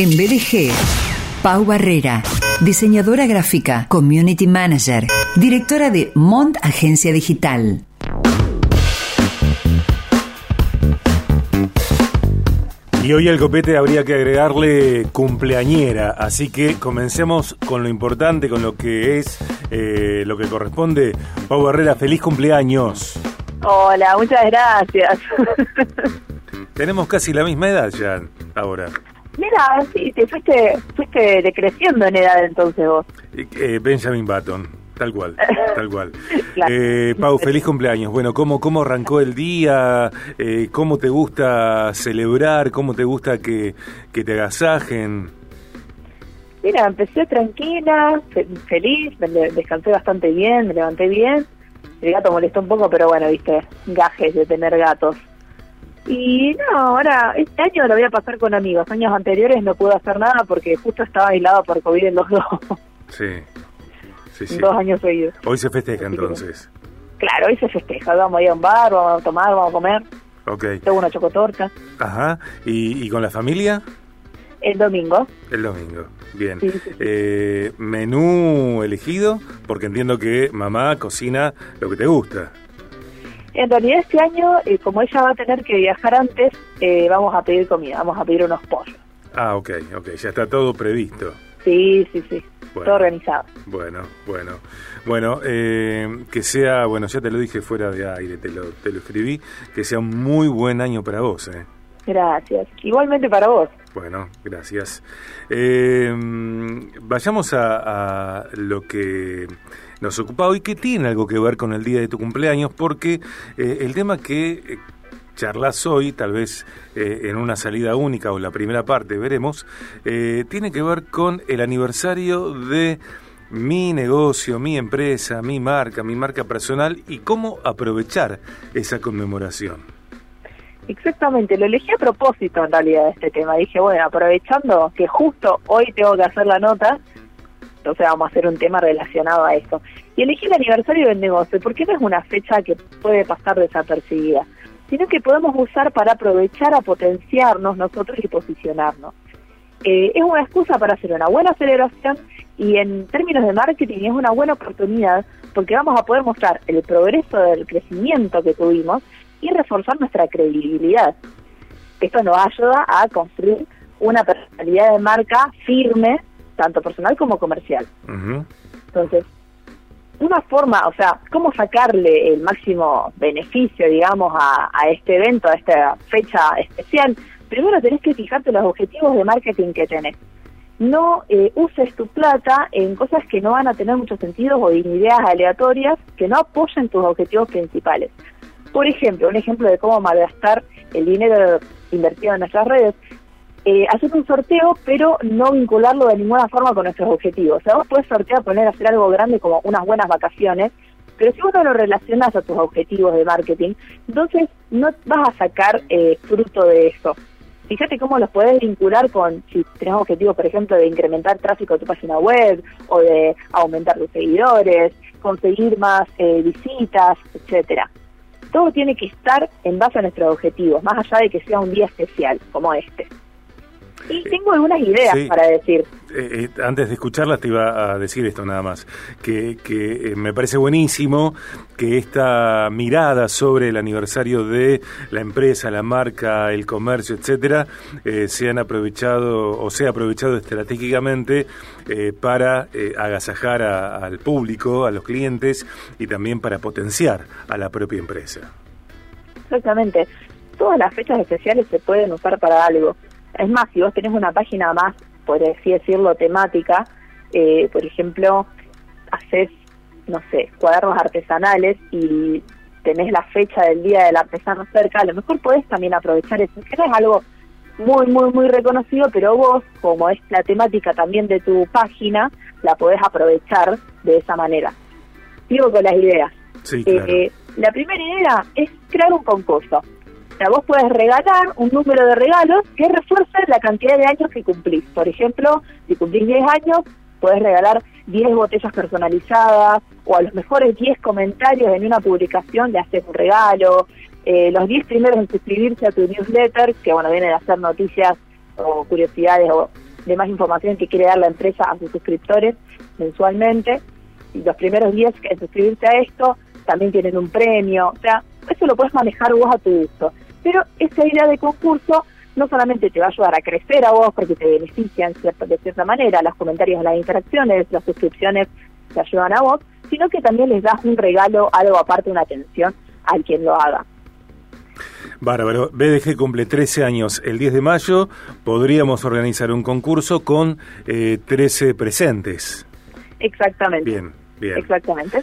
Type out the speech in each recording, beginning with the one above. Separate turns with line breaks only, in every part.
En BDG, Pau Barrera, diseñadora gráfica, community manager, directora de Mont Agencia Digital.
Y hoy al copete habría que agregarle cumpleañera, así que comencemos con lo importante, con lo que es, eh, lo que corresponde. Pau Barrera, feliz cumpleaños.
Hola, muchas gracias.
Tenemos casi la misma edad ya ahora.
Mira, sí, te fuiste, fuiste decreciendo en edad entonces vos.
Eh, Benjamin Button, tal cual, tal cual. Eh, Pau, feliz cumpleaños. Bueno, ¿cómo, cómo arrancó el día? Eh, ¿Cómo te gusta celebrar? ¿Cómo te gusta que, que te agasajen?
Mira, empecé tranquila, feliz, me descansé bastante bien, me levanté bien. El gato molestó un poco, pero bueno, viste, gajes de tener gatos. Y no, ahora, este año lo voy a pasar con amigos. Años anteriores no pude hacer nada porque justo estaba aislado por COVID en los dos.
Sí, sí, sí.
Dos años seguidos.
Hoy se festeja entonces.
Claro, hoy se festeja. Vamos a ir a un bar, vamos a tomar, vamos a comer.
Ok.
Tengo una chocotorta.
Ajá. ¿Y, y con la familia?
El domingo.
El domingo, bien. Eh, ¿Menú elegido? Porque entiendo que mamá cocina lo que te gusta.
En realidad este año, eh, como ella va a tener que viajar antes, eh, vamos a pedir comida, vamos a pedir unos pollos.
Ah, ok, ok, ya está todo previsto.
Sí, sí, sí, todo organizado.
Bueno, bueno. Bueno, eh, que sea, bueno, ya te lo dije fuera de aire, te lo, te lo escribí, que sea un muy buen año para vos. Eh.
Gracias. Igualmente para vos.
Bueno, gracias. Eh, vayamos a, lo que nos ocupa hoy, que tiene algo que ver con el día de tu cumpleaños, porque eh, el tema que eh, charlas hoy, tal vez eh, en una salida única o la primera parte, veremos, tiene que ver con el aniversario de mi negocio, mi empresa, mi marca, mi marca personal y cómo aprovechar esa conmemoración.
Exactamente, lo elegí a propósito en realidad este tema. Dije, bueno, aprovechando que justo hoy tengo que hacer la nota, entonces vamos a hacer un tema relacionado a esto. Y elegí el aniversario del negocio, porque no es una fecha que puede pasar desapercibida, sino que podemos usar para aprovechar a potenciarnos nosotros y posicionarnos. Eh, es una excusa para hacer una buena celebración y en términos de marketing es una buena oportunidad porque vamos a poder mostrar el progreso del crecimiento que tuvimos y reforzar nuestra credibilidad. Esto nos ayuda a construir una personalidad de marca firme, tanto personal como comercial.
Uh -huh.
Entonces, una forma, o sea, cómo sacarle el máximo beneficio, digamos, a, a este evento, a esta fecha especial, primero tenés que fijarte los objetivos de marketing que tenés. No eh, uses tu plata en cosas que no van a tener mucho sentido o en ideas aleatorias que no apoyen tus objetivos principales. Por ejemplo, un ejemplo de cómo malgastar el dinero invertido en nuestras redes. Eh, hacer un sorteo, pero no vincularlo de ninguna forma con nuestros objetivos. O sea, vos puedes sortear, poner, hacer algo grande como unas buenas vacaciones, pero si vos no lo relacionas a tus objetivos de marketing, entonces no vas a sacar eh, fruto de eso. Fíjate cómo los podés vincular con, si tenés objetivos, por ejemplo, de incrementar tráfico de tu página web o de aumentar tus seguidores, conseguir más eh, visitas, etcétera todo tiene que estar en base a nuestros objetivos, más allá de que sea un día especial como este. Y tengo algunas ideas
sí.
para decir.
Eh, eh, antes de escucharlas te iba a decir esto nada más, que, que eh, me parece buenísimo que esta mirada sobre el aniversario de la empresa, la marca, el comercio, etcétera, se han aprovechado o sea aprovechado estratégicamente eh, para agasajar a, al público, a los clientes y también para potenciar a la propia empresa.
Exactamente. Todas las fechas especiales se pueden usar para algo. Es más, si vos tenés una página más, por así decirlo, temática, eh, por ejemplo, haces, no sé, cuadernos artesanales y tenés la fecha del día del artesano cerca, a lo mejor podés también aprovechar eso. Que no es algo muy, muy, muy reconocido, pero vos, como es la temática también de tu página, la podés aprovechar de esa manera. Digo con las ideas.
Sí, claro.
eh, la primera idea es crear un concurso. Sea, vos puedes regalar un número de regalos que refuerce la cantidad de años que cumplís. Por ejemplo, si cumplís 10 años, puedes regalar 10 botellas personalizadas o a los mejores 10 comentarios en una publicación le haces un regalo. Eh, los 10 primeros en suscribirse a tu newsletter, que bueno, vienen a hacer noticias o curiosidades o de más información que quiere dar la empresa a sus suscriptores mensualmente. Y los primeros días que suscribirse a esto también tienen un premio. O sea, eso lo puedes manejar vos a tu gusto. Pero esa idea de concurso no solamente te va a ayudar a crecer a vos porque te benefician de cierta manera, los comentarios, las interacciones, las suscripciones te ayudan a vos, sino que también les das un regalo, algo aparte, una atención al quien lo haga.
Bárbaro. BDG cumple 13 años el 10 de mayo. Podríamos organizar un concurso con eh, 13 presentes.
Exactamente.
Bien, bien.
Exactamente.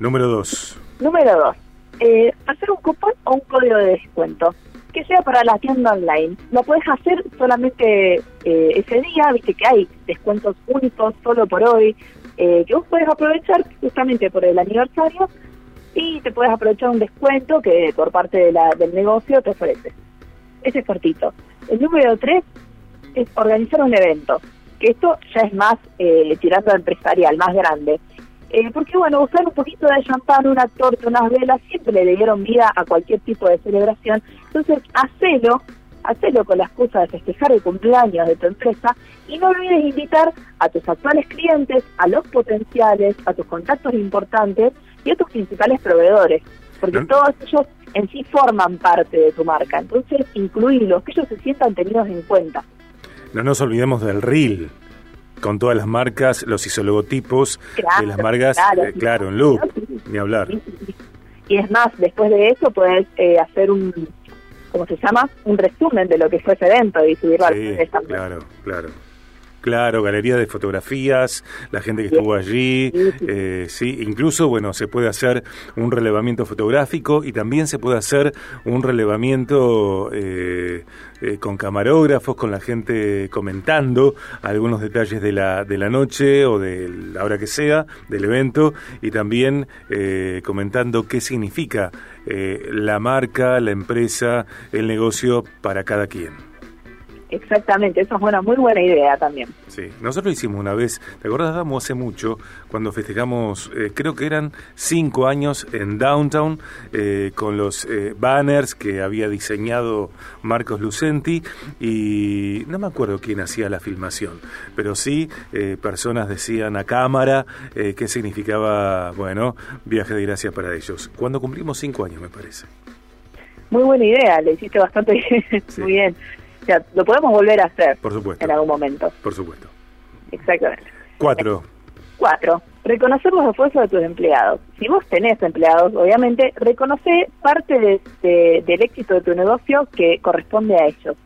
Número 2.
Número 2. Eh, hacer un cupón o un código de descuento que sea para la tienda online. Lo puedes hacer solamente eh, ese día, viste que hay descuentos únicos solo por hoy, eh, que vos puedes aprovechar justamente por el aniversario y te puedes aprovechar un descuento que por parte de la, del negocio te ofrece. Ese es cortito. El número tres es organizar un evento, que esto ya es más eh, tirando empresarial, más grande. Eh, porque bueno, usar un poquito de champán, una torta, unas velas, siempre le dieron vida a cualquier tipo de celebración. Entonces, hacelo, hacelo con la excusa de festejar el cumpleaños de tu empresa y no olvides invitar a tus actuales clientes, a los potenciales, a tus contactos importantes y a tus principales proveedores, porque todos ellos en sí forman parte de tu marca. Entonces, incluirlos, que ellos se sientan tenidos en cuenta.
No nos olvidemos del reel con todas las marcas, los isologotipos de las marcas, claro, eh, en loop, ni hablar.
Y es más, después de eso puedes eh, hacer un, ¿cómo se llama? Un resumen de lo que fue ese evento y subirlo
sí,
al
Claro, claro. Claro, galería de fotografías, la gente que estuvo allí, eh, sí, incluso, bueno, se puede hacer un relevamiento fotográfico y también se puede hacer un relevamiento eh, eh, con camarógrafos, con la gente comentando algunos detalles de la, de la noche o de la hora que sea del evento y también comentando qué significa la marca, la empresa, el negocio para cada quien.
Exactamente, eso es una muy buena idea también.
Sí, nosotros lo hicimos una vez, ¿te acordás, Damos, hace mucho, cuando festejamos, eh, creo que eran cinco años en Downtown, eh, con los eh, banners que había diseñado Marcos Lucenti, y no me acuerdo quién hacía la filmación, pero sí personas decían a cámara qué significaba, bueno, viaje de gracia para ellos. Cuando cumplimos cinco años, me parece.
Muy buena idea, le hiciste bastante bien. muy bien sea, lo podemos volver a hacer.
Por supuesto.
En algún momento.
Por supuesto.
Exactamente.
Cuatro.
Cuatro. Reconocer los esfuerzos de tus empleados. Si vos tenés empleados, obviamente, reconoce parte de, del éxito de tu negocio que corresponde a ellos.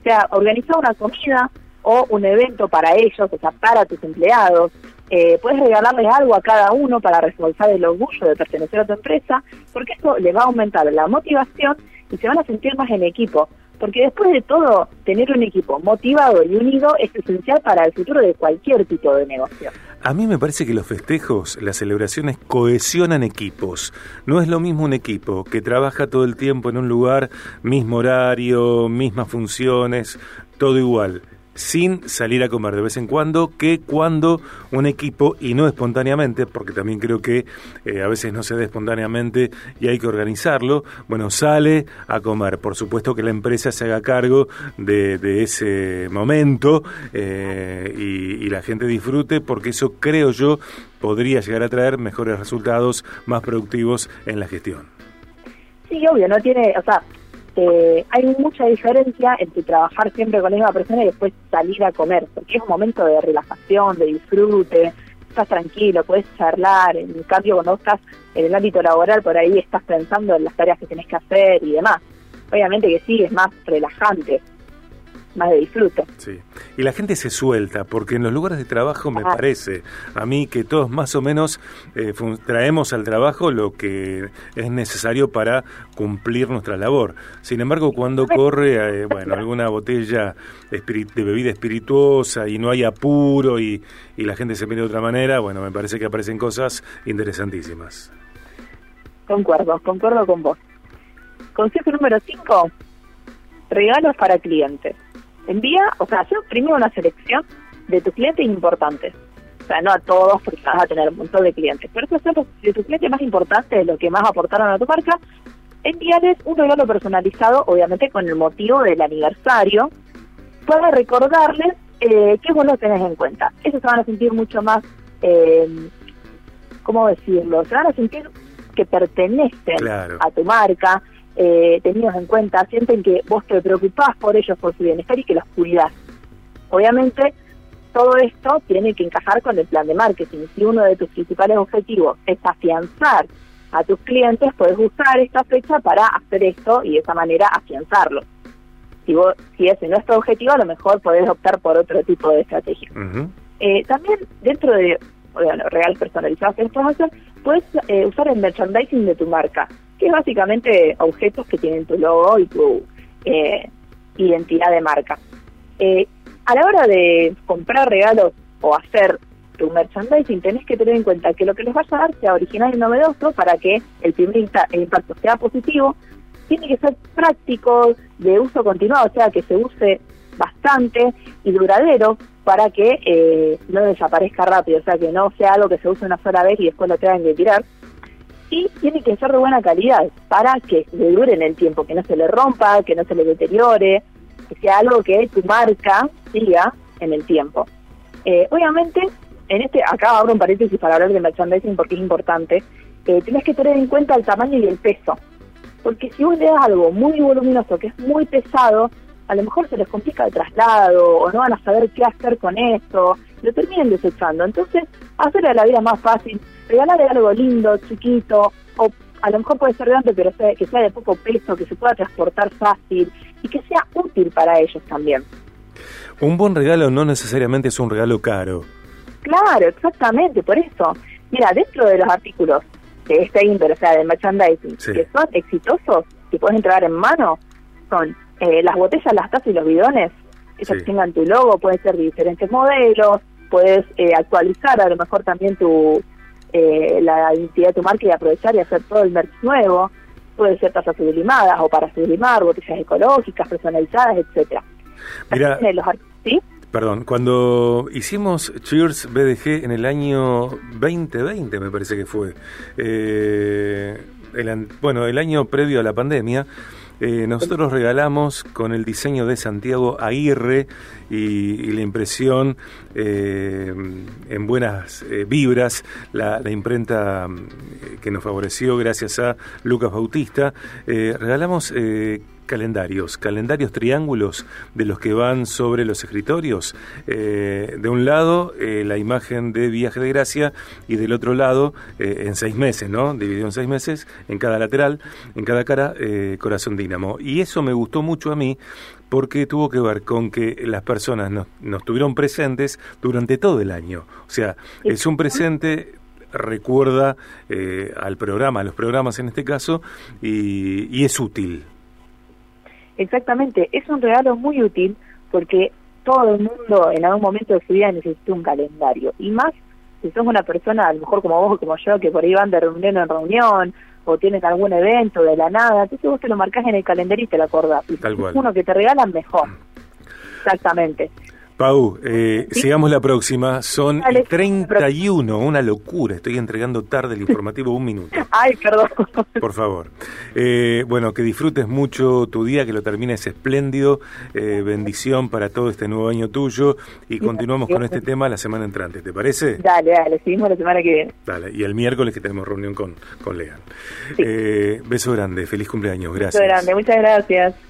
O sea, organizar una comida o un evento para ellos, o sea, para tus empleados. Eh, puedes regalarles algo a cada uno para reforzar el orgullo de pertenecer a tu empresa, porque esto le va a aumentar la motivación y se van a sentir más en equipo porque después de todo, tener un equipo motivado y unido es esencial para el futuro de cualquier tipo de negocio.
A mí me parece que los festejos, las celebraciones cohesionan equipos. No es lo mismo un equipo que trabaja todo el tiempo en un lugar, mismo horario, mismas funciones, todo igual sin salir a comer de vez en cuando que cuando un equipo, y no espontáneamente, porque también creo que eh, a veces no se da espontáneamente y hay que organizarlo, bueno, sale a comer. Por supuesto que la empresa se haga cargo de, ese momento eh, y, y la gente disfrute, porque eso creo yo podría llegar a traer mejores resultados, más productivos en la gestión.
Sí, obvio, no tiene, o sea, eh, hay mucha diferencia entre trabajar siempre con la misma persona y después salir a comer, porque es un momento de relajación, de disfrute, estás tranquilo, puedes charlar, en cambio cuando estás en el ámbito laboral por ahí estás pensando en las tareas que tenés que hacer y demás. Obviamente que sí, es más relajante, más de disfrute.
Sí, y la gente se suelta, porque en los lugares de trabajo me parece a mí que todos más o menos eh, traemos al trabajo lo que es necesario para cumplir nuestra labor. Sin embargo, cuando corre, eh, bueno, alguna botella de bebida espirituosa y no hay apuro y, y la gente se mira de otra manera, bueno, me parece que aparecen cosas interesantísimas.
Concuerdo, concuerdo con vos. Consejo número 5, regalos para clientes envía, o sea, hacer primero una selección de tus clientes importantes. O sea, no a todos, porque vas a tener un montón de clientes. Pero eso de tus clientes más importantes, lo que más aportaron a tu marca, envíales un regalo personalizado, obviamente con el motivo del aniversario, para recordarles eh, ¿qué vos lo tenés en cuenta? Ellos se van a sentir mucho más, eh, ¿cómo decirlo? Se van a sentir que pertenecen a tu marca, eh, tenidos en cuenta, sienten que vos te preocupás por ellos, por su bienestar y que los cuidás. Obviamente, todo esto tiene que encajar con el plan de marketing. Si uno de tus principales objetivos es afianzar a tus clientes, puedes usar esta fecha para hacer esto y de esa manera afianzarlo. Si, vos, si ese no es tu objetivo, a lo mejor podés optar por otro tipo de estrategia. Eh, también dentro de bueno, regalos personalizados que puedes hacer, puedes eh, usar el merchandising de tu marca, que es básicamente objetos que tienen tu logo y tu eh, identidad de marca. Eh, a la hora de comprar regalos o hacer tu merchandising, tenés que tener en cuenta que lo que les vas a dar sea original y novedoso para que el primer impacto sea positivo. Tiene que ser práctico, de uso continuado, o sea, que se use bastante y duradero para que eh, no desaparezca rápido, o sea, que no sea algo que se use una sola vez y después lo tengan que tirar. Y tiene que ser de buena calidad para que le dure en el tiempo, que no se le rompa, que no se le deteriore, que sea algo que tu marca siga en el tiempo. Eh, obviamente, en este, acá abro un paréntesis para hablar de merchandising porque es importante, eh, tienes que tener en cuenta el tamaño y el peso. Porque si vos le das algo muy voluminoso, que es muy pesado, a lo mejor se les complica el traslado o no van a saber qué hacer con eso, lo terminan desechando. Entonces, hacerle la vida más fácil, regalarle algo lindo, chiquito, o a lo mejor puede ser grande, pero que sea de poco peso, que se pueda transportar fácil y que sea útil para ellos también.
Un buen regalo no necesariamente es un regalo caro.
Claro, exactamente, por eso. Mira, dentro de los artículos de este índole, o sea, de merchandising, que son exitosos, que puedes entregar en mano, son eh, las botellas, las tazas y los bidones, ellos que tengan tu logo, pueden ser de diferentes modelos, puedes eh, actualizar a lo mejor también tu eh, la identidad de tu marca y aprovechar y hacer todo el merch nuevo, puede ser tazas sublimadas o para sublimar, botellas ecológicas, personalizadas, etcétera.
Mira, ¿sí? Perdón, cuando hicimos Cheers BDG en el año 2020, me parece que fue, el, bueno, el año previo a la pandemia, eh, nosotros regalamos con el diseño de Santiago Aguirre y, la impresión eh, en buenas eh, vibras, la, imprenta que nos favoreció gracias a Lucas Bautista, regalamos calendarios, calendarios triángulos de los que van sobre los escritorios. Eh, de un lado, eh, la imagen de Viaje de Gracia y del otro lado, eh, en seis meses, ¿no? Dividido en seis meses, en cada lateral, en cada cara, Corazón Dínamo. Y eso me gustó mucho a mí porque tuvo que ver con que las personas nos, nos tuvieron presentes durante todo el año. O sea, es un presente recuerda al programa, a los programas en este caso, y es útil.
Exactamente, es un regalo muy útil porque todo el mundo en algún momento de su vida necesita un calendario. Y más si sos una persona, a lo mejor como vos o como yo, que por ahí van de reunión en reunión o tienen algún evento de la nada, entonces vos te lo marcás en el calendario y te lo acordás. Y si uno que te regalan, mejor. Exactamente.
Pau, eh, sigamos la próxima. Son 31, una locura. Estoy entregando tarde el informativo un minuto.
Ay, perdón.
Por favor. Eh, bueno, que disfrutes mucho tu día, que lo termines espléndido. Eh, bendición para todo este nuevo año tuyo. Y continuamos con este tema la semana entrante. ¿Te parece?
Dale, dale. Seguimos la semana que viene.
Dale. Y el miércoles que tenemos reunión con, con Lean. beso grande. Feliz cumpleaños. Gracias.
Beso grande. Muchas gracias.